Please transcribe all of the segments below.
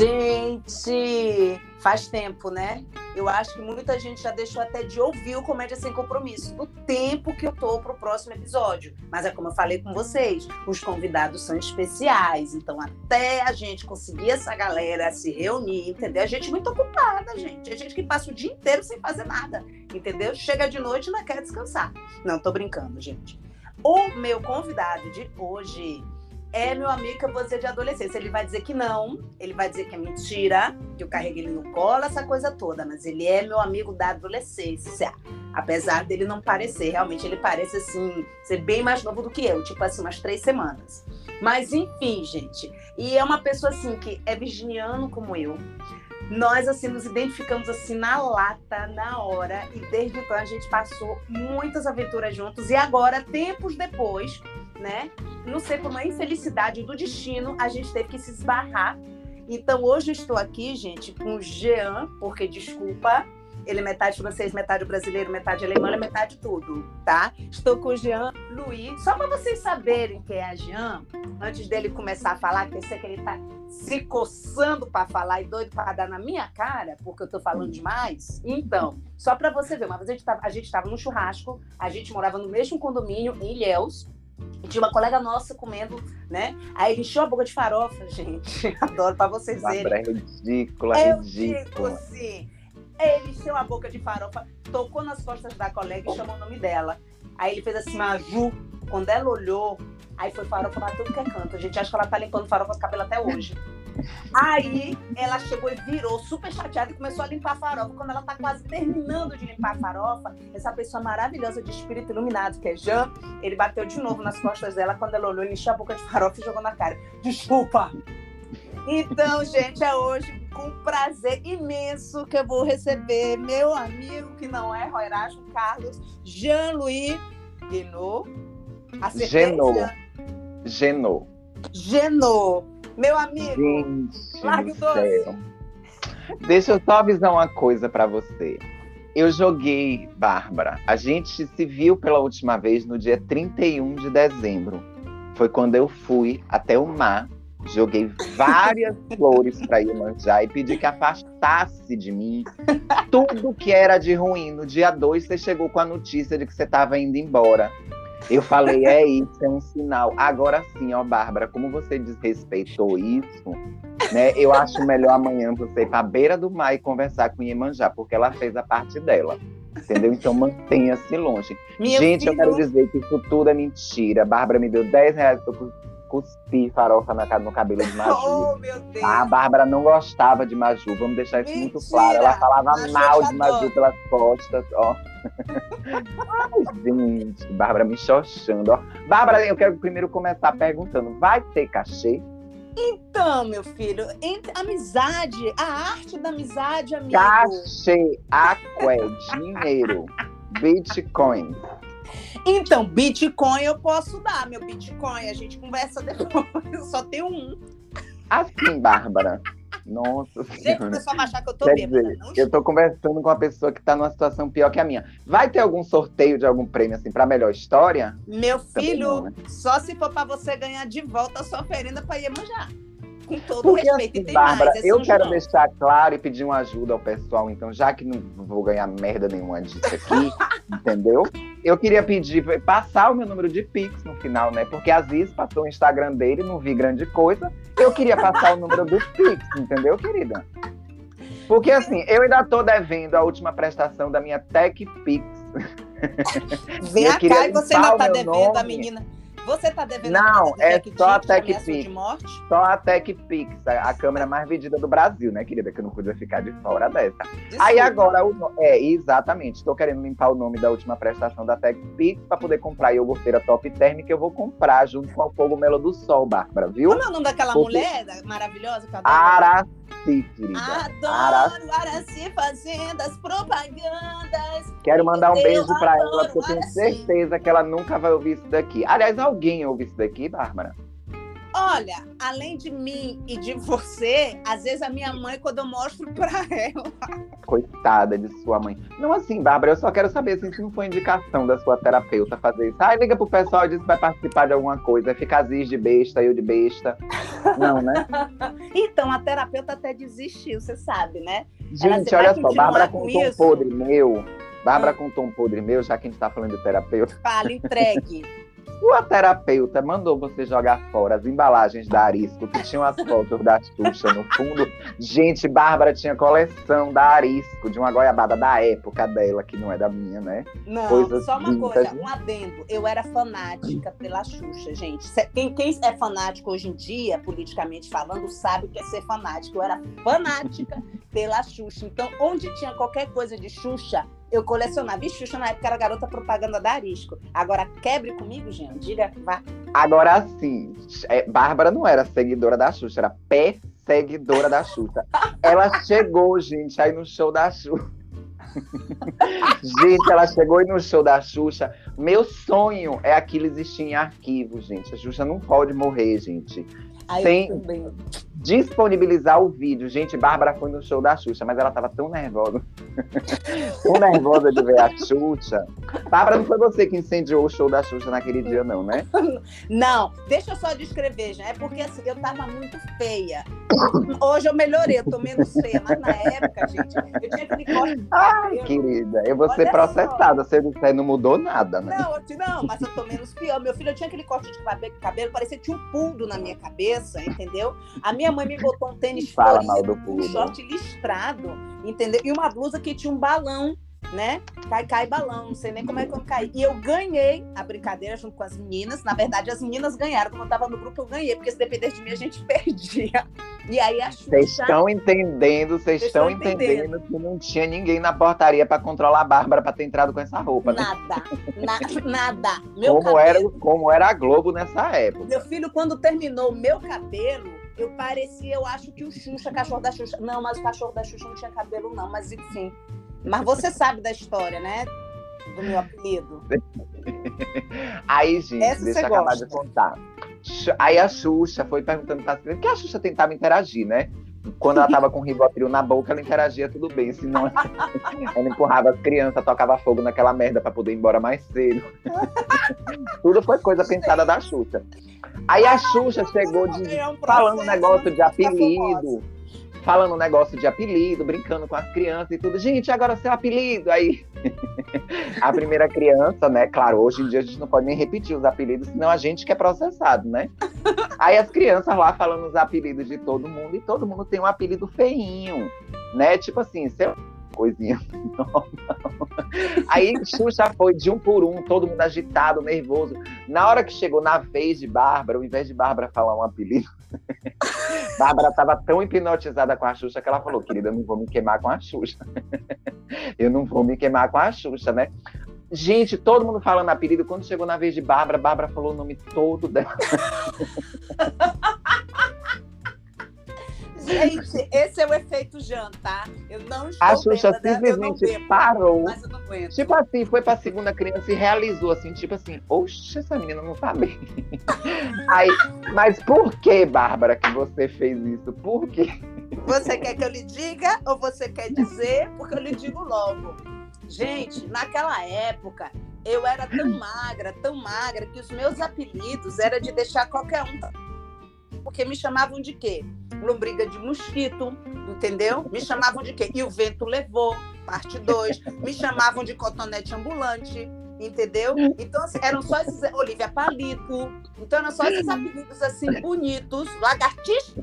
Gente, faz tempo, né? Eu acho que muita gente já deixou até de ouvir o Comédia Sem Compromisso, do tempo que eu tô pro próximo episódio. Mas é como eu falei com vocês, os convidados são especiais, então até a gente conseguir essa galera se reunir, entendeu? A gente é muito ocupada, gente. A gente que passa o dia inteiro sem fazer nada, entendeu? Chega de noite e não quer descansar. Não, tô brincando, gente. O meu convidado de hoje é meu amigo que eu vou dizer de adolescência. Ele vai dizer que não, ele vai dizer que é mentira, que eu carreguei ele no colo, essa coisa toda, mas ele é meu amigo da adolescência. Apesar dele não parecer, realmente ele parece assim, ser bem mais novo do que eu, tipo assim, umas três semanas. Mas enfim, gente. E é uma pessoa assim que é virginiano como eu. Nós assim nos identificamos assim na lata, na hora, e desde então a gente passou muitas aventuras juntos e agora, tempos depois, né? Não sei por uma infelicidade do destino, a gente teve que se esbarrar. Então hoje estou aqui, gente, com o Jean, porque desculpa, ele é metade francês, metade brasileiro, metade alemão, é metade tudo, tá? Estou com o Jean Louis. Só para vocês saberem quem é a Jean, antes dele começar a falar, que eu sei que ele está se coçando para falar e doido para dar na minha cara, porque eu estou falando demais. Então, só para você ver, uma vez a gente estava num churrasco, a gente morava no mesmo condomínio em Ilhéus, e tinha uma colega nossa comendo, né? Aí ele encheu a boca de farofa, gente. Adoro para vocês verem. É ridícula, é ridícula. Assim. Ele encheu a boca de farofa, tocou nas costas da colega e chamou o nome dela. Aí ele fez assim, Maju. Quando ela olhou, aí foi farofa pra tudo que é canto. A gente acha que ela tá limpando farofa do cabelo até hoje. Aí ela chegou e virou super chateada e começou a limpar a farofa. Quando ela tá quase terminando de limpar a farofa, essa pessoa maravilhosa de espírito iluminado, que é Jean, ele bateu de novo nas costas dela. Quando ela olhou, ele encheu a boca de farofa e jogou na cara. Desculpa! Então, gente, é hoje com prazer imenso que eu vou receber meu amigo, que não é Roiracho Carlos, Jean-Louis Guinot. Genot. Genot. Genot. Meu amigo, Gente largue o doce. Deixa eu só avisar uma coisa para você. Eu joguei, Bárbara. A gente se viu pela última vez no dia 31 de dezembro. Foi quando eu fui até o mar Joguei várias flores para Iemanjá e pedi que afastasse de mim tudo que era de ruim. No dia 2, você chegou com a notícia de que você estava indo embora. Eu falei, é isso, é um sinal. Agora sim, ó, Bárbara, como você desrespeitou isso, né? Eu acho melhor amanhã você ir para a beira do mar e conversar com Iemanjá, porque ela fez a parte dela. Entendeu? Então mantenha-se longe. Minha Gente, filho... eu quero dizer que isso tudo é mentira. A Bárbara me deu 10 reais cuspir farofa na, no cabelo de Maju. Oh, meu Deus. A Bárbara não gostava de Maju, vamos deixar isso Mentira. muito claro. Ela falava Maju mal de Maju pelas costas, ó. Ai, gente, Bárbara me xoxando, ó. Bárbara, eu quero primeiro começar perguntando: vai ter cachê? Então, meu filho, entre amizade, a arte da amizade, amigo. Cachê, aqué, dinheiro, Bitcoin. Então, Bitcoin eu posso dar, meu Bitcoin. A gente conversa depois. Eu só tenho um. Assim, Bárbara. Nossa Gente, o pessoal vai achar que eu tô Quer bêbada. Dizer, eu tô conversando com uma pessoa que tá numa situação pior que a minha. Vai ter algum sorteio de algum prêmio, assim, pra melhor história? Meu filho, não, né? só se for pra você ganhar de volta a sua oferenda pra Iemanjá com todo Porque, respeito. Assim, e tem Bárbara, mais, é eu quero João. deixar claro e pedir uma ajuda ao pessoal, então, já que não vou ganhar merda nenhuma disso aqui, entendeu? Eu queria pedir, passar o meu número de Pix no final, né? Porque às vezes passou o Instagram dele, não vi grande coisa. Eu queria passar o número do Pix, entendeu, querida? Porque assim, eu ainda tô devendo a última prestação da minha Tech Pix. Vem cá e você ainda tá devendo nome. a menina. Você tá devendo Não, é só a TechPix. Só a TechPix, a câmera mais vendida do Brasil, né, querida? Que eu não podia ficar de fora dessa. Desculpa. Aí agora, o, é, exatamente. Estou querendo limpar o nome da última prestação da TechPix para poder comprar a iogurteira Top Term que eu vou comprar junto com o Cogumelo do Sol, Bárbara, viu? Como é o nome daquela Porque... mulher maravilhosa que Araci, querida. Adoro Araci fazendo as propagandas. Quero mandar um beijo para ela, porque eu tenho certeza que ela nunca vai ouvir isso daqui. Aliás, alguém ouve isso daqui, Bárbara? Olha, além de mim e de você, às vezes a minha mãe, quando eu mostro pra ela. Coitada de sua mãe. Não assim, Bárbara, eu só quero saber assim, se não foi indicação da sua terapeuta fazer isso. Ai, liga pro pessoal e diz que vai participar de alguma coisa. Fica Aziz de besta, eu de besta. Não, né? então, a terapeuta até desistiu, você sabe, né? Gente, olha só, Bárbara com, tom podre meu. Bárbara hum. com tom podre meu, já que a gente tá falando de terapeuta. Fala, entregue. Sua terapeuta mandou você jogar fora as embalagens da Arisco, que tinham as fotos da Xuxa no fundo. Gente, Bárbara tinha coleção da Arisco, de uma goiabada da época dela, que não é da minha, né? Não, Coisas só uma coisa, um adendo. Eu era fanática pela Xuxa, gente. Quem, quem é fanático hoje em dia, politicamente falando, sabe o que é ser fanático. Eu era fanática pela Xuxa. Então, onde tinha qualquer coisa de Xuxa, eu colecionava. E Xuxa, na época, era garota propaganda da Arisco. Agora, quebre comigo, gente. Diga, vá. Agora sim, é, Bárbara não era seguidora da Xuxa, era perseguidora da Xuxa. Ela chegou, gente, aí no show da Xuxa. gente, ela chegou aí no show da Xuxa. Meu sonho é aquilo existir em arquivo, gente. A Xuxa não pode morrer, gente. Ai, Sem disponibilizar o vídeo. Gente, Bárbara foi no show da Xuxa, mas ela tava tão nervosa. tão nervosa de ver a Xuxa. Bárbara, não foi você que incendiou o show da Xuxa naquele dia, não, né? Não, deixa eu só descrever, já. É porque assim, eu tava muito feia. Hoje eu melhorei, eu tô menos feia. Mas na época, gente, eu tinha aquele corte. Ai, querida, eu vou Olha ser processada. Você não mudou nada, né? Não, não, mas eu tô menos pior. Meu filho, eu tinha aquele corte de cabelo, parecia que tinha um pulo na minha cabeça, entendeu? A minha mãe me botou um tênis Fala florido, um short listrado, entendeu? E uma blusa que tinha um balão né? Cai, cai balão, não sei nem como é que eu caí. E eu ganhei a brincadeira junto com as meninas. Na verdade, as meninas ganharam. Como eu tava no grupo, eu ganhei, porque se dependesse de mim, a gente perdia. E aí a Xuxa... Vocês estão entendendo, vocês estão entendendo. entendendo que não tinha ninguém na portaria para controlar a Bárbara para ter entrado com essa roupa, né? Nada, na, nada. Meu como, cabelo... era, como era a Globo nessa época. Meu filho, quando terminou o meu cabelo, eu parecia, eu acho que o Xuxa, cachorro da Xuxa. Não, mas o cachorro da Xuxa não tinha cabelo, não. Mas enfim, mas você sabe da história, né? Do meu apelido. Aí, gente, Essa deixa eu acabar de contar. Aí a Xuxa foi perguntando pra crianças, que a Xuxa tentava interagir, né? Quando ela tava com o Rivotril na boca, ela interagia tudo bem, senão ela empurrava as crianças, tocava fogo naquela merda para poder ir embora mais cedo. tudo foi coisa pensada da Xuxa. Aí a Xuxa chegou de, falando um negócio de apelido falando um negócio de apelido, brincando com as crianças e tudo. Gente, agora seu apelido. Aí a primeira criança, né? Claro, hoje em dia a gente não pode nem repetir os apelidos, senão a gente que é processado, né? Aí as crianças lá falando os apelidos de todo mundo e todo mundo tem um apelido feinho, né? Tipo assim, seu coisinha normal. Aí Xuxa foi de um por um, todo mundo agitado, nervoso. Na hora que chegou na vez de Bárbara, ao invés de Bárbara falar um apelido, Bárbara estava tão hipnotizada com a Xuxa que ela falou: querida, eu não vou me queimar com a Xuxa. eu não vou me queimar com a Xuxa, né? Gente, todo mundo falando apelido. Quando chegou na vez de Bárbara, Bárbara falou o nome todo dela. Gente, esse é o efeito Jean, tá? Eu não estou A Xuxa simplesmente bebo, parou. Tipo assim, foi pra segunda criança e realizou assim, tipo assim, oxe, essa menina não tá bem. Aí, mas por que, Bárbara, que você fez isso? Por quê? Você quer que eu lhe diga ou você quer dizer? Porque eu lhe digo logo. Gente, naquela época, eu era tão magra, tão magra, que os meus apelidos era de deixar qualquer um porque me chamavam de quê? Lombriga de mosquito, entendeu? Me chamavam de quê? E o vento levou, parte 2. Me chamavam de cotonete ambulante, entendeu? Então, assim, eram só esses. Olivia Palito. Então, eram só esses apelidos assim, bonitos, lagartixa.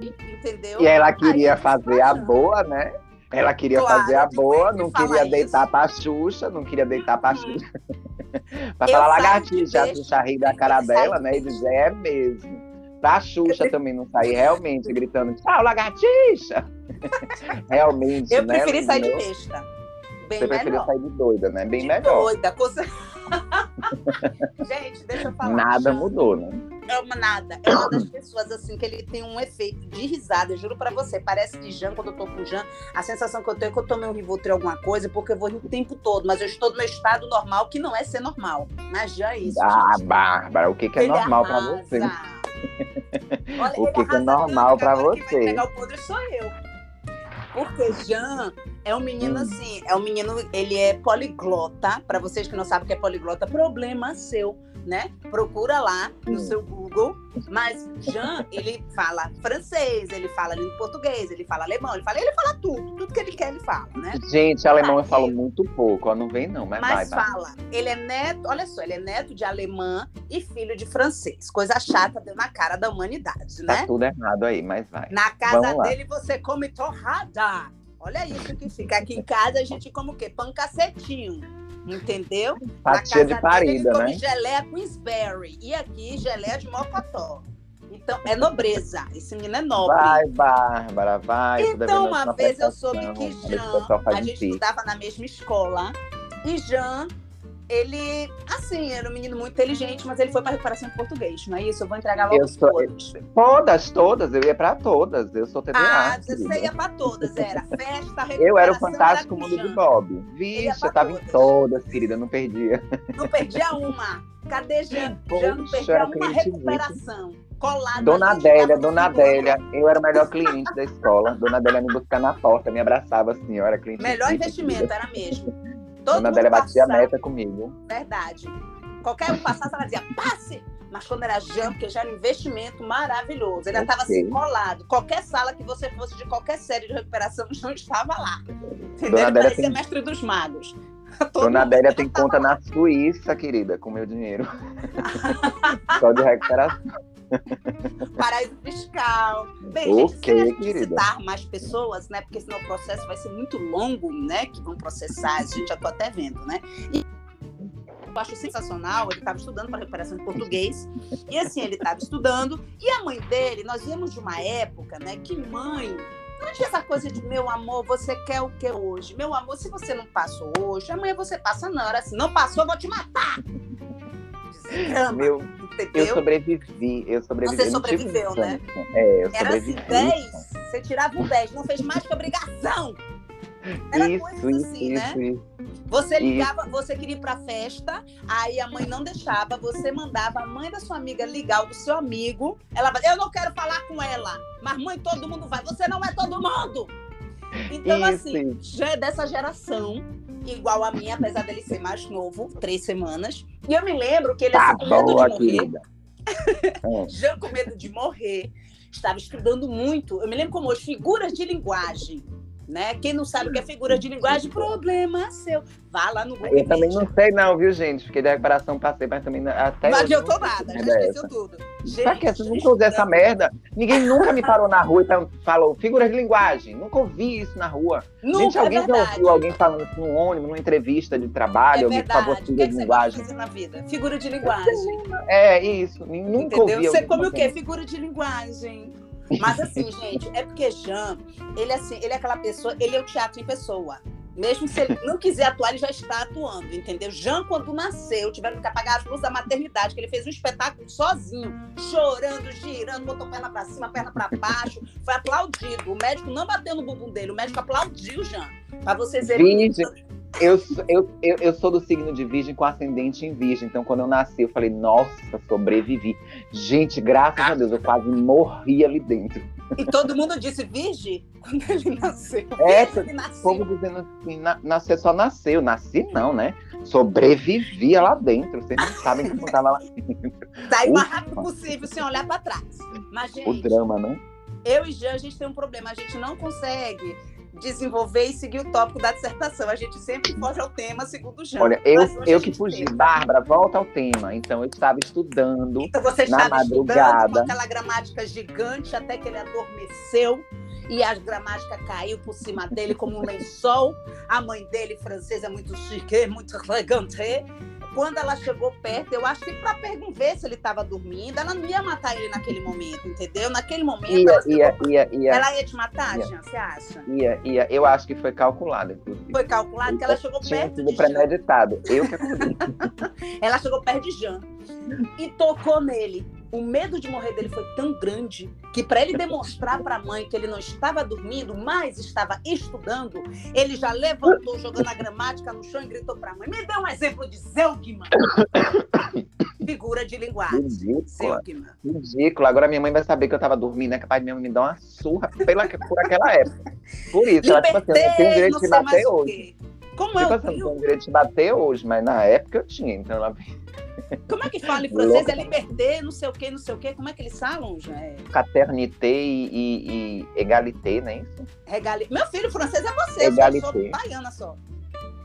Entendeu? E ela queria fazer a boa, né? Ela queria claro, fazer a boa, não queria deitar isso. pra Xuxa, não queria deitar pra Xuxa. pra falar lagartixa, a Xuxa rir da cara dela, né? E dizer, é mesmo. Pra Xuxa também não sair realmente gritando, tchau, lagartixa! realmente, Eu né? preferi sair de besta. Bem Você preferia sair de doida, né? Bem de melhor. Doida, coisa... Gente, deixa eu falar. Nada mudou, né? É uma nada. É uma das pessoas assim que ele tem um efeito de risada. Eu juro para você. Parece que Jean, quando eu tô com Jean, a sensação que eu tenho é que eu tomei um Rivotril alguma coisa, porque eu vou rir o tempo todo. Mas eu estou no meu estado normal, que não é ser normal. Mas Jean é isso. Ah, gente. Bárbara, o que, que é Ele normal para você? Olha, o que, é normal para você. Quem vai entregar o podre sou eu. Porque Jean é um menino hum. assim, é um menino, ele é poliglota. Para vocês que não sabem o que é poliglota, problema seu né? Procura lá no seu Google. Mas Jean, ele fala francês, ele fala português, ele fala alemão, ele fala, ele fala tudo, tudo que ele quer ele fala, né? Gente, alemão eu falo muito pouco, ó, não vem não, mas, mas vai, fala. Vai. Ele é neto, olha só, ele é neto de alemã e filho de francês. Coisa chata deu na cara da humanidade, né? Tá tudo errado aí, mas vai. Na casa dele você come torrada. Olha isso que fica. Aqui em casa a gente come o quê? Pão cacetinho. Entendeu? Fatia de parida, dele, né? geleia Queensberry. E aqui, geleia de mocotó. Então, é nobreza. Esse menino é nobre. Vai, Bárbara, vai. Então, uma vez eu soube que Jean, a gente estudava na mesma escola, e Jean ele, assim, era um menino muito inteligente, mas ele foi para recuperação em português, não é isso? Eu vou entregar logo sou, todas. Todas, todas, eu ia para todas. Eu sou TDA. Ah, você ia para todas, era festa, recuperação. Eu era o fantástico mundo de Bob. Vixe, eu tava todas. em todas, querida, não perdia. Não perdia uma. Cadê Jean? Já não perdia uma recuperação. Colada Dona Adélia, Dona Adélia, eu era o melhor cliente da escola. Dona Adélia me buscar na porta, me abraçava assim, eu era cliente. Melhor investimento, era mesmo. Todo Dona Adélia batia a meta comigo. Verdade. Qualquer um passasse, ela dizia, passe! Mas quando era jam, porque já era um investimento maravilhoso. Ele estava assim colado. Qualquer sala que você fosse de qualquer série de recuperação, não estava lá. Entendeu? Dona Ele parecia tem... mestre dos magos. Todo Dona Adélia tem conta lá. na Suíça, querida, com meu dinheiro. Só de recuperação. Paraíso fiscal. Bem, okay, gente, se a gente citar mais pessoas, né? Porque senão o processo vai ser muito longo, né? Que vão processar, a gente já está até vendo, né? E eu acho sensacional, ele estava estudando para recuperação de português, e assim, ele estava estudando, e a mãe dele, nós viemos de uma época, né, que mãe não tinha essa coisa de meu amor, você quer o que hoje? Meu amor, se você não passou hoje, amanhã você passa na hora. Se não passou, eu vou te matar. Meu, entendeu? Eu sobrevivi, eu sobrevivi. Você sobreviveu, né? É, eu Era sobrevivi. Era assim, 10, você tirava um 10, não fez mais que obrigação. Era isso, coisa assim, né? isso, né? Isso. Você ligava, isso. você queria ir pra festa, aí a mãe não deixava, você mandava a mãe da sua amiga ligar o do seu amigo. Ela eu não quero falar com ela, mas mãe, todo mundo vai. Você não é todo mundo! Então, assim, já é dessa geração, igual a minha, apesar dele ser mais novo, três semanas. E eu me lembro que ele, tá assim, com medo de morrer. já com medo de morrer, estava estudando muito. Eu me lembro como hoje, figuras de linguagem né? Quem não sabe o que é figura de linguagem, problema seu. Vá lá no Google. Eu também não sei, não, viu, gente? Porque da recuperação passei, mas também até. Não adiantou nada, já esqueceu essa. tudo. Gente, pra que vocês nunca usam essa merda? Ninguém nunca me parou na rua e falou figura de linguagem. Nunca ouvi isso na rua. Nunca, gente, alguém é já ouviu alguém falando isso num ônibus, numa entrevista de trabalho, é alguém verdade. favor, figura de linguagem. Fazer na vida? Figura de linguagem. É, isso. Nunca Entendeu? ouvi. Você come o quê? Figura de linguagem. Mas assim, gente, é porque Jean, ele assim, ele é aquela pessoa, ele é o teatro em pessoa. Mesmo se ele não quiser atuar, ele já está atuando, entendeu? Jean, quando nasceu, tiveram que apagar as luzes da maternidade, que ele fez um espetáculo sozinho, chorando, girando, botou perna para cima, perna para baixo, foi aplaudido. O médico não bateu no bumbum dele, o médico aplaudiu Jean. Para vocês verem. Eu, eu, eu, eu, sou do signo de virgem com ascendente em virgem. Então, quando eu nasci, eu falei, nossa, sobrevivi. Gente, graças a Deus, eu quase morri ali dentro. E todo mundo disse virgem quando ele nasceu. É, o povo dizendo assim, na, nascer só nasceu. Nasci não, né? Sobrevivia lá dentro. Vocês não sabem como estava lá dentro. Daí o mais rápido possível, sem olhar para trás. Mas, gente, o drama, né? Eu e Jean, a gente tem um problema. A gente não consegue desenvolver e seguir o tópico da dissertação. A gente sempre foge ao tema, segundo o Jean. Olha, eu, eu que fugi. Tenta. Bárbara, volta ao tema. Então, eu estava estudando então, você estava na madrugada. Estudando com aquela gramática gigante até que ele adormeceu e a gramática caiu por cima dele como um lençol. A mãe dele, francesa, muito chique, muito elegante, quando ela chegou perto, eu acho que para ver se ele estava dormindo, ela não ia matar ele naquele momento, entendeu? Naquele momento. Ia, ela, ia, ia, ia, ela ia te matar, ia. Jean, você acha? Ia, ia. Eu acho que foi calculado, inclusive. Foi calculado que ela chegou perto de premeditado. Jean. Eu que Ela chegou perto de Jean e tocou nele o medo de morrer dele foi tão grande que para ele demonstrar para a mãe que ele não estava dormindo, mas estava estudando, ele já levantou jogando a gramática no chão e gritou para a mãe: "Me dê um exemplo de Zelgman". figura de linguagem. Ridícula. Ridícula. Agora minha mãe vai saber que eu tava dormindo, é capaz de minha mãe me dar uma surra pela, por aquela época. Por isso, ela, tipo assim, eu tenho direito de bater hoje. Como tipo é? Assim, eu não tenho direito de bater hoje, mas na época eu tinha, então ela. Como é que fala em francês? É liberté, não sei o quê, não sei o quê. Como é que eles falam, já? É... Paternité e, e, e, égalité, não é isso? Regali... Meu filho, francês é você, égalité. eu sou baiana só.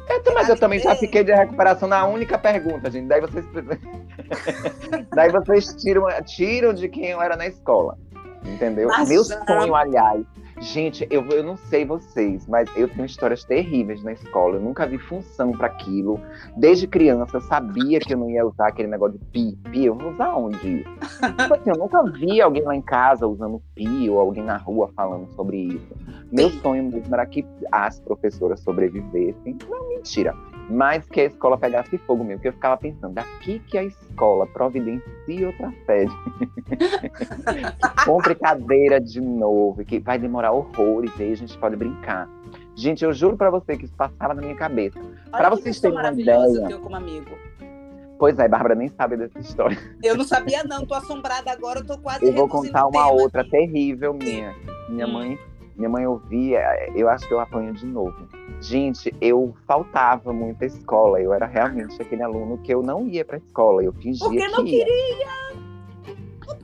É, mas eu também já fiquei de recuperação na única pergunta, gente. Daí vocês. Daí vocês tiram, tiram de quem eu era na escola. Entendeu? Mas Meu sonho, aliás, Gente, eu, eu não sei vocês, mas eu tenho histórias terríveis na escola. Eu nunca vi função para aquilo. Desde criança, eu sabia que eu não ia usar aquele negócio de pi. Pi, eu vou usar onde? tipo assim, eu nunca vi alguém lá em casa usando pi ou alguém na rua falando sobre isso. Meu sonho mesmo era que as professoras sobrevivessem. Não, mentira mas que a escola pegasse fogo mesmo. Porque eu ficava pensando, daqui que a escola providencia outra sede. Compre cadeira de novo, que vai demorar horrores, e aí a gente pode brincar. Gente, eu juro para você que isso passava na minha cabeça. Para vocês terem uma ideia. como amigo. Pois é, Bárbara nem sabe dessa história. Eu não sabia, não. Tô assombrada agora, eu tô quase Eu vou contar uma outra aqui. terrível minha. Minha hum. mãe, minha mãe ouvia, eu acho que eu apanho de novo Gente, eu faltava muito à escola. Eu era realmente aquele aluno que eu não ia para a escola. Eu fingia porque que não ia. queria.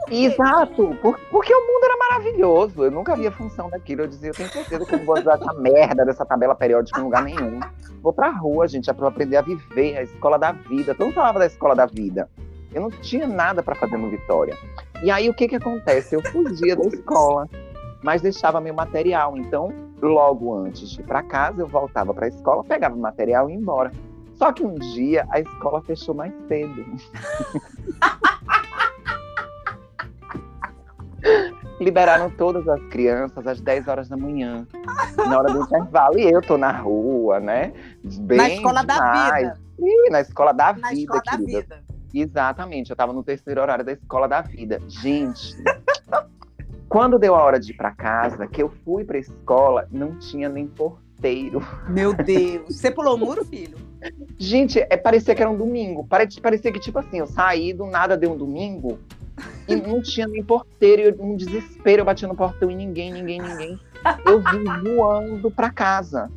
Exato, por, porque o mundo era maravilhoso. Eu nunca via função daquilo. Eu dizia, eu tenho certeza que eu não vou usar essa merda dessa tabela periódica em lugar nenhum. Vou pra rua, gente, é pra eu aprender a viver, a escola da vida. Todo mundo falava da escola da vida. Eu não tinha nada para fazer no Vitória. E aí, o que que acontece? Eu fugia da escola, mas deixava meu material. Então, logo antes de ir para casa, eu voltava para a escola, pegava o material e ia embora. Só que um dia a escola fechou mais cedo. Liberaram todas as crianças às 10 horas da manhã, na hora do intervalo. E eu tô na rua, né? Bem na escola demais. da vida. Ih, na escola da na vida, escola querida. Da vida. Exatamente, eu tava no terceiro horário da escola da vida. Gente, quando deu a hora de ir para casa, que eu fui para a escola, não tinha nem porteiro. Meu Deus, você pulou o muro, filho? Gente, é, parecia que era um domingo. Parecia que, tipo assim, eu saí do nada, deu um domingo, e não tinha nem porteiro. Eu, um desespero, eu bati no portão e ninguém, ninguém, ninguém. Eu vim voando para casa.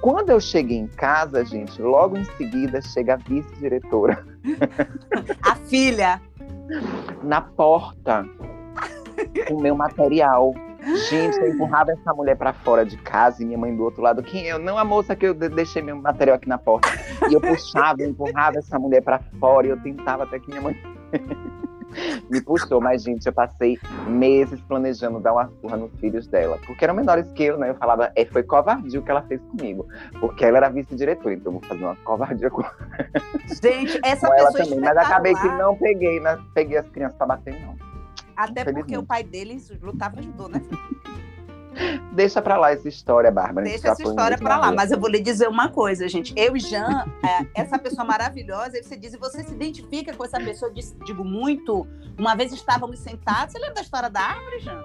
Quando eu cheguei em casa, gente, logo em seguida chega a vice-diretora. A filha. Na porta o meu material. Gente, eu empurrava essa mulher para fora de casa e minha mãe do outro lado. Quem eu? Não a moça que eu deixei meu material aqui na porta. E eu puxava, eu empurrava essa mulher para fora e eu tentava até que minha mãe me puxou. Mas, gente, eu passei meses planejando dar uma surra nos filhos dela. Porque eram menores que eu, né? Eu falava, é, foi covardia o que ela fez comigo. Porque ela era vice-diretora, então eu vou fazer uma covardia com Gente, essa com pessoa ela também. Mas acabei que não peguei, né? peguei as crianças para bater, não. Até porque o pai deles lutava ajudou, né? Deixa pra lá essa história, Bárbara. Deixa essa história pra lá, mas eu vou lhe dizer uma coisa, gente. Eu e Jean, é, essa pessoa maravilhosa, aí você diz, e você se identifica com essa pessoa? Eu digo muito. Uma vez estávamos sentados, você lembra da história da árvore, Jean?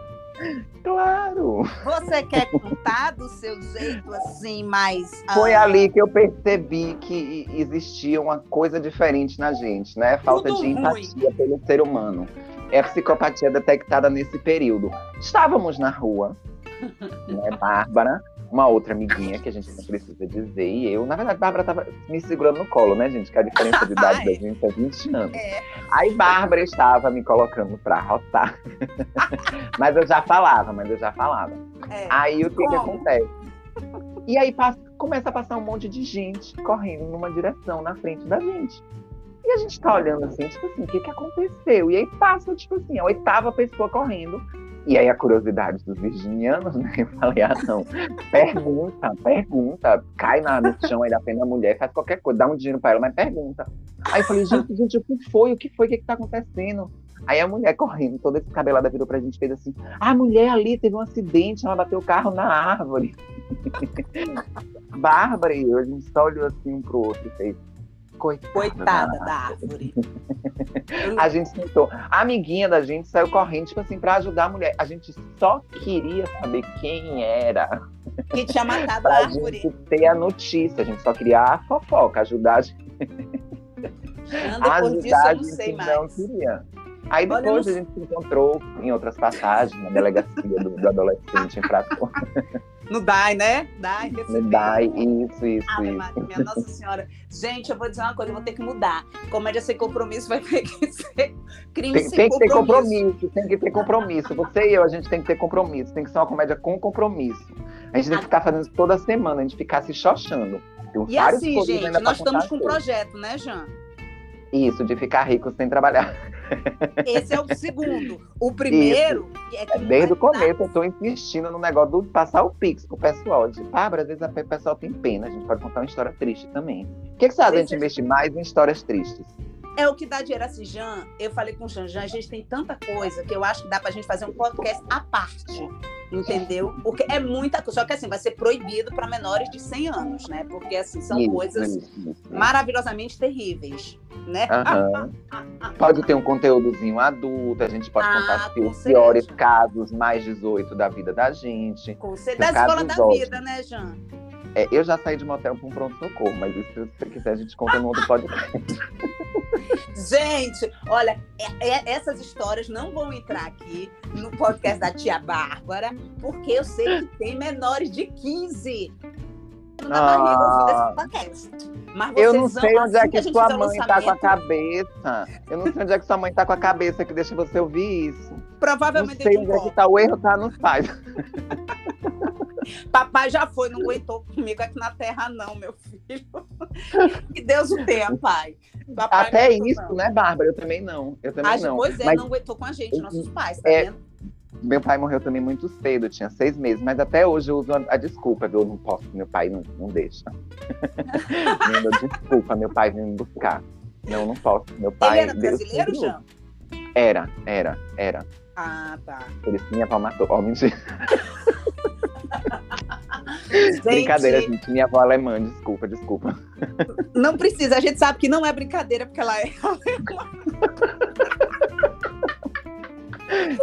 Claro! Você quer contar do seu jeito assim, mais. Foi ah, ali que eu percebi que existia uma coisa diferente na gente, né? Falta de empatia ruim. pelo ser humano é a psicopatia detectada nesse período. Estávamos na rua, né, Bárbara, uma outra amiguinha que a gente não precisa dizer, e eu, na verdade, Bárbara estava me segurando no colo, né, gente? Que a diferença de idade da gente é 20 anos. É. Aí Bárbara estava me colocando para rotar. mas eu já falava, mas eu já falava. É. Aí o que, que acontece? E aí passa, começa a passar um monte de gente correndo numa direção na frente da gente. E a gente tá olhando assim, tipo assim, o que que aconteceu? E aí passa, tipo assim, a oitava pessoa correndo. E aí a curiosidade dos virginianos, né? Eu falei, ah, não. Pergunta, pergunta. Cai na, no chão aí da pena a mulher, faz qualquer coisa, dá um dinheiro pra ela, mas pergunta. Aí eu falei, gente, gente, o que foi? O que foi? O que que tá acontecendo? Aí a mulher correndo, toda descabelada, virou pra gente fez assim: ah, a mulher ali teve um acidente, ela bateu o carro na árvore. Bárbara e eu, a gente só olhou assim um pro outro e fez: Coitada, Coitada da árvore. a gente tentou. A amiguinha da gente saiu correndo, tipo assim, pra ajudar a mulher. A gente só queria saber quem era. Que tinha matado a árvore. Gente ter a notícia. A gente só queria a fofoca, ajudar a gente. Depois disso não sei mais. Não queria. Aí depois Olha, a gente se encontrou em outras passagens, na delegacia do, do adolescente infrator. No DAI, né? DAI, No DAI, isso, isso, ah, isso. Minha Nossa Senhora. Gente, eu vou dizer uma coisa, eu vou ter que mudar. Comédia sem compromisso vai ter que ser crime tem, sem tem compromisso. Tem que ter compromisso, tem que ter compromisso. Você e eu, a gente tem que ter compromisso. Tem que ser uma comédia com compromisso. A gente tem que ficar fazendo isso toda semana, a gente ficar se xoxando. E assim, gente, nós estamos com um projeto, né, Jean? Isso, de ficar rico sem trabalhar. Esse é o segundo. O primeiro é que Desde o começo eu estou insistindo no negócio do passar o Pix pro pessoal. De Bárbara, às vezes o pessoal tem pena, a gente pode contar uma história triste também. O que, que você acha a gente investir mais em histórias tristes? É o que dá dinheiro assim, Jean. Eu falei com o Jean, Jean, a gente tem tanta coisa que eu acho que dá pra gente fazer um podcast à parte. Entendeu? Porque é muita coisa. Só que assim, vai ser proibido para menores de 100 anos, né? Porque assim, são isso, coisas isso, isso. maravilhosamente terríveis, né? pode ter um conteúdozinho adulto, a gente pode ah, contar os piores casos mais 18 da vida da gente. Com certeza. Da escola da ótimos. vida, né, Jean? É, eu já saí de motel para um pronto-socorro, mas isso, se você quiser, a gente conta no outro podcast. gente, olha, é, é, essas histórias não vão entrar aqui no podcast da tia Bárbara, porque eu sei que tem menores de 15 na ah, barriga desse podcast. Mas eu não sei onde é que, que sua mãe está com a cabeça. Eu não sei onde é que sua mãe está com a cabeça que deixa você ouvir isso. Provavelmente não sei onde é que tá. O erro tá nos pais. Papai já foi, não aguentou comigo aqui na terra, não, meu filho. Que Deus o tenha, pai. Papai Até isso, não. né, Bárbara? Eu também não. Eu também não. Pois é, mas... não aguentou com a gente, nossos pais, tá é... vendo? Meu pai morreu também muito cedo, tinha seis meses, mas até hoje eu uso a, a desculpa, eu não posso, meu pai não, não deixa. desculpa, meu pai vem me buscar. Não, não posso. Meu pai. Ele era brasileiro, Jean? Era, era, era. Ah, tá. Por isso minha avó matou. Ó, oh, mentira. Gente, brincadeira, gente. Minha avó é alemã, desculpa, desculpa. Não precisa, a gente sabe que não é brincadeira, porque ela é alemã.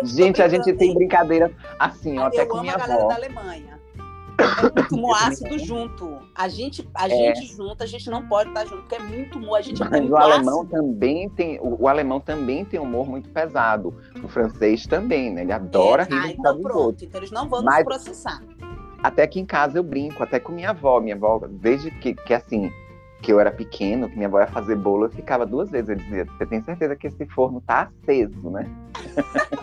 gente, a gente tem brincadeira assim, ó, até com minha avó. Eu amo a galera da Alemanha. É muito moácido junto. A gente, a é. gente junto, a gente não pode estar junto, porque é muito humor. A gente é Mas o alemão também tem, o, o, alemão também tem humor muito pesado. O francês também, né? Ele adora é, rir ah, então pronto, então eles não vão Mas, nos processar. Até aqui em casa eu brinco, até com minha avó. Minha avó, desde que, que assim, que eu era pequeno, que minha avó ia fazer bolo, eu ficava duas vezes. Eu dizia, você tem certeza que esse forno tá aceso, né?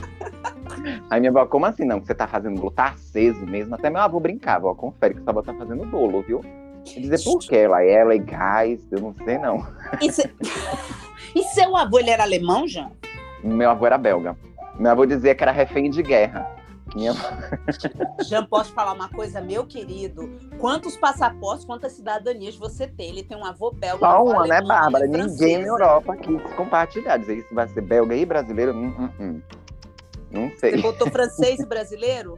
Aí minha avó, como assim? Não, que você tá fazendo bolo, tá aceso mesmo. Até meu avô brincava, ó, confere que sua avó tá fazendo bolo, viu? Eu dizer por quê? Ela é, ela gás, eu não sei não. E, se... e seu avô, ele era alemão, já? Meu avô era belga. Meu avô dizia que era refém de guerra. Minha... Já posso falar uma coisa, meu querido? Quantos passaportes, quantas cidadanias você tem? Ele tem um avô belga. Só uma, né, Bárbara? Ninguém na Europa quis compartilhar. Dizer isso vai ser belga e brasileiro? Hum, hum, hum. Não sei. Você botou francês e brasileiro?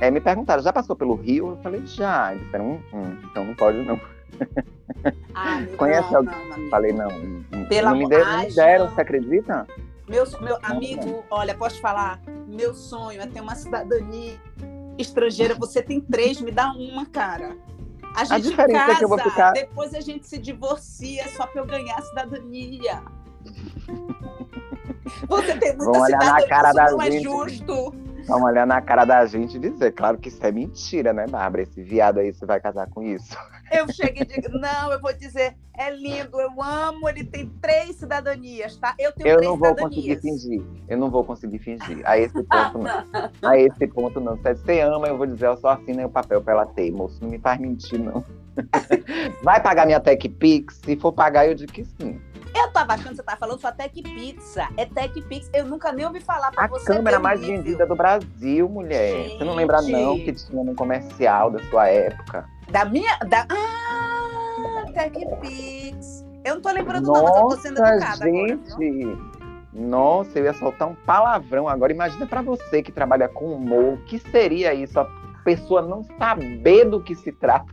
É, me perguntaram, já passou pelo Rio? Eu falei, já. Eles disseram, hum, hum, então não pode não. Ah, Conhece não, alguém? Não, falei, não. Pela não me deram, me deram, você acredita? Meu, meu amigo, olha, posso falar? Meu sonho é ter uma cidadania estrangeira. Você tem três, me dá uma, cara. A gente a diferença casa, é que eu vou ficar... depois a gente se divorcia só para eu ganhar a cidadania. Você tem muita Vamos olhar na cara da não é gente. é justo. Vamos olhar na cara da gente e dizer, claro que isso é mentira, né, Bárbara? Esse viado aí, você vai casar com isso. Eu cheguei e digo, não, eu vou dizer, é lindo, eu amo, ele tem três cidadanias, tá? Eu tenho eu três não vou conseguir fingir, eu não vou conseguir fingir. A esse ponto, não. A esse ponto, não. Se você ama, eu vou dizer, eu só assino o papel pra ela ter, moço, não me faz mentir, não. Vai pagar minha Tech Pix? Se for pagar, eu digo que sim. Eu tava achando que você tava falando só Tech Pizza. É Tech Pix. Eu nunca nem ouvi falar pra a você. A câmera mais vendida do Brasil, mulher. Gente. Você não lembra, não, que tinha no comercial da sua época? Da minha. Da... Ah, Tech Pix. Eu não tô lembrando, Nossa, não, mas eu tô sendo educada. Gente. Agora, Nossa, eu ia soltar um palavrão agora. Imagina para você que trabalha com humor, o que seria isso? A pessoa não saber do que se trata.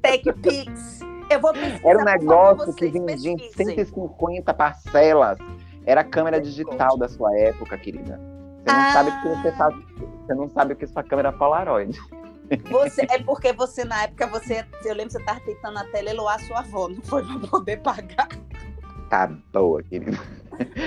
Tech Pix. Eu vou Era um negócio que vendia em 150 parcelas. Era a câmera digital da sua época, querida. Você não ah. sabe o que você faz. Você não sabe o que sua câmera Polaroid. Você, é porque você, na época, você. Eu lembro que você estava tentando até leiloar a sua avó, não foi para poder pagar. Tá boa, querido.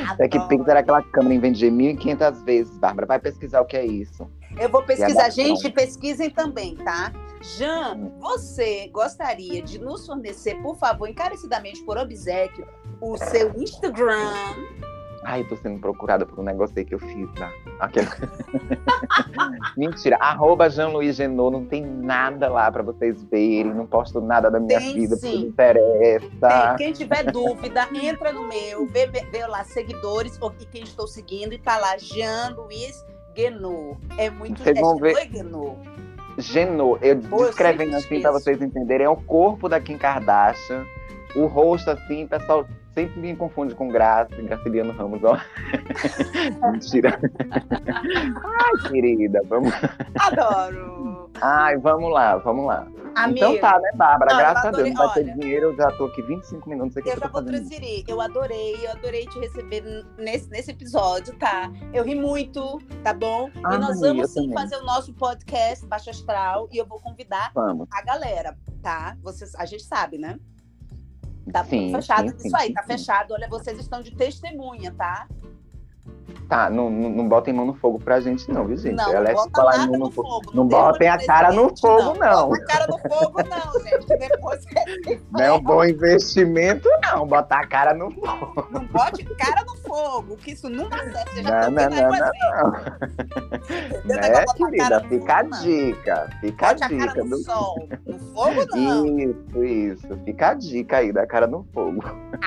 Até que Pix era aquela câmera em vender 1.500 vezes, Bárbara. Vai pesquisar o que é isso. Eu vou pesquisar. Gente, pesquisem também, tá? Jean, hum. você gostaria de nos fornecer, por favor, encarecidamente por obsequio, o seu Instagram? Ai, eu tô sendo procurada por um negócio aí que eu fiz lá. Aquele... Mentira. Arroba Jean-Louis Genot, não tem nada lá pra vocês verem. Não posto nada da minha tem, vida, sim. porque não interessa. Tem. Quem tiver dúvida, entra no meu, vê, vê lá seguidores e quem estou seguindo e tá lá Jean-Louis Genot. É muito Vocês vão ver. Genot. Genot. Eu Pô, descrevendo assim para vocês entenderem, é o corpo da Kim Kardashian. O rosto assim, pessoal sempre me confunde com Graça, Graciliano Ramos, ó. Mentira. Ai, querida, vamos. Adoro. Ai, vamos lá, vamos lá. Amigo, então tá, né, Bárbara? não, Graças adorei, a Deus, vai olha, ter dinheiro, eu já tô aqui 25 minutos aqui. Eu já vou transferir. Eu adorei, eu adorei te receber nesse, nesse episódio, tá? Eu ri muito, tá bom? Ah, e nós vamos sim também. fazer o nosso podcast Baixo Astral e eu vou convidar Vamos. a galera, tá? Vocês, a gente sabe, né? Tá sim, fechado sim, isso sim, aí, tá fechado. Olha, vocês estão de testemunha, tá? Tá, não, não, não botem mão no fogo pra gente, não, viu, gente? Não, Ela não é bota falar no no fogo. fogo. Não dê botem a cara no fogo, não. Bota a cara no fogo, não, gente. Depois Não é um bom investimento, não. Botar a cara no fogo. não bote cara no fogo, que isso não dá certo. Você já Não, tá não, não, não, não. Né, querida? Fica a não. dica. Fica a Bote a dica. cara no do- sol. No fogo, não. Isso, isso. Fica a dica aí da cara no fogo.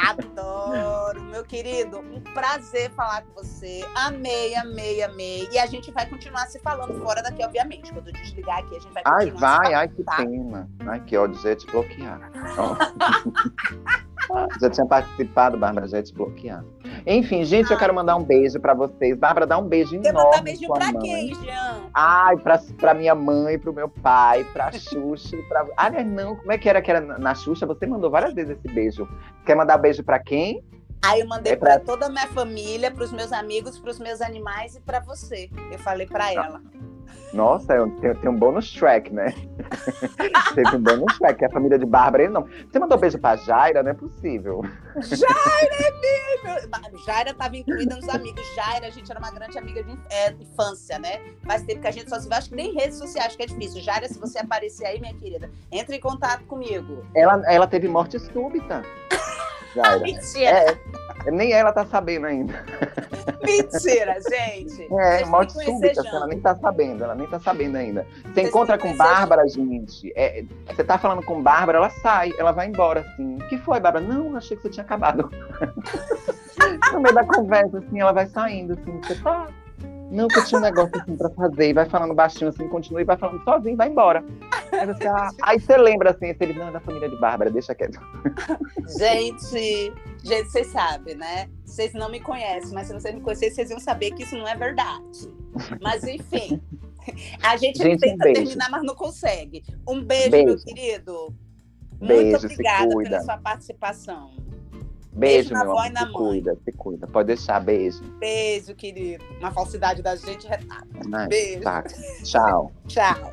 Adoro, meu querido. Um prazer falar com você. Amei, amei, amei. E a gente vai continuar se falando fora daqui, obviamente. Quando eu desligar aqui, a gente vai Ai, continuar se vai, falando, ai, que tá? pena. Ai, que ódio, já ia te bloquear. Ó. Ah, já tinha participado, Bárbara, já ia te bloquear. Enfim, gente, eu quero mandar um beijo pra vocês. Bárbara, dá um beijo Quer enorme mandar beijinho sua pra mãe. quem, Jean? Ai, pra, pra minha mãe, pro meu pai, pra Xuxa, pra. Aliás, não, como é que era que era na na Xuxa? Você mandou várias vezes esse beijo. Quer mandar beijo pra quem? Aí eu mandei É pra pra- toda a minha família, pros meus amigos, pros meus animais e pra você. Eu falei pra ela. Nossa, tenho, tem um bônus track, né? Teve um bônus track, que é a família de Bárbara e não. Você mandou beijo pra Jaira? Não é possível. Jaira é mesmo! Jaira estava incluída nos amigos. Jaira, a gente era uma grande amiga de é, infância, né? Faz tempo que a gente só se vê, acho que nem redes sociais, que é difícil. Jaira, se você aparecer aí, minha querida, entre em contato comigo. Ela, ela teve morte súbita. Jaira. Mentira! É, nem ela tá sabendo ainda. Mentira, gente! É, morte súbita, Jean. ela nem tá sabendo, ela nem tá sabendo ainda. Você Vocês encontra com Bárbara, gente. é, você tá falando com Bárbara, ela sai, ela vai embora, assim. O que foi, Bárbara? Não, achei que você tinha acabado. no meio da conversa, assim, ela vai saindo, assim, você tá. Não, que eu tinha um negócio assim pra fazer, e vai falando baixinho assim, continua e vai falando sozinho, vai embora. Aí você, ah, aí você lembra assim, esse ele, não, é da família de Bárbara, deixa quieto. Gente, gente, vocês sabem, né? Vocês não me conhecem, mas se vocês me conhecessem, vocês iam saber que isso não é verdade. Mas enfim, a gente, Gente, um tenta beijo. terminar, mas não consegue. Um beijo, Beijo. meu querido. Beijo, Muito se obrigada cuida. pela sua participação. Beijo, Beijo na meu avó e amor, na se mãe. cuida, se cuida. Pode deixar, beijo. Beijo, querido. Uma falsidade da gente retada. Beijo. tá. Tchau. Tchau.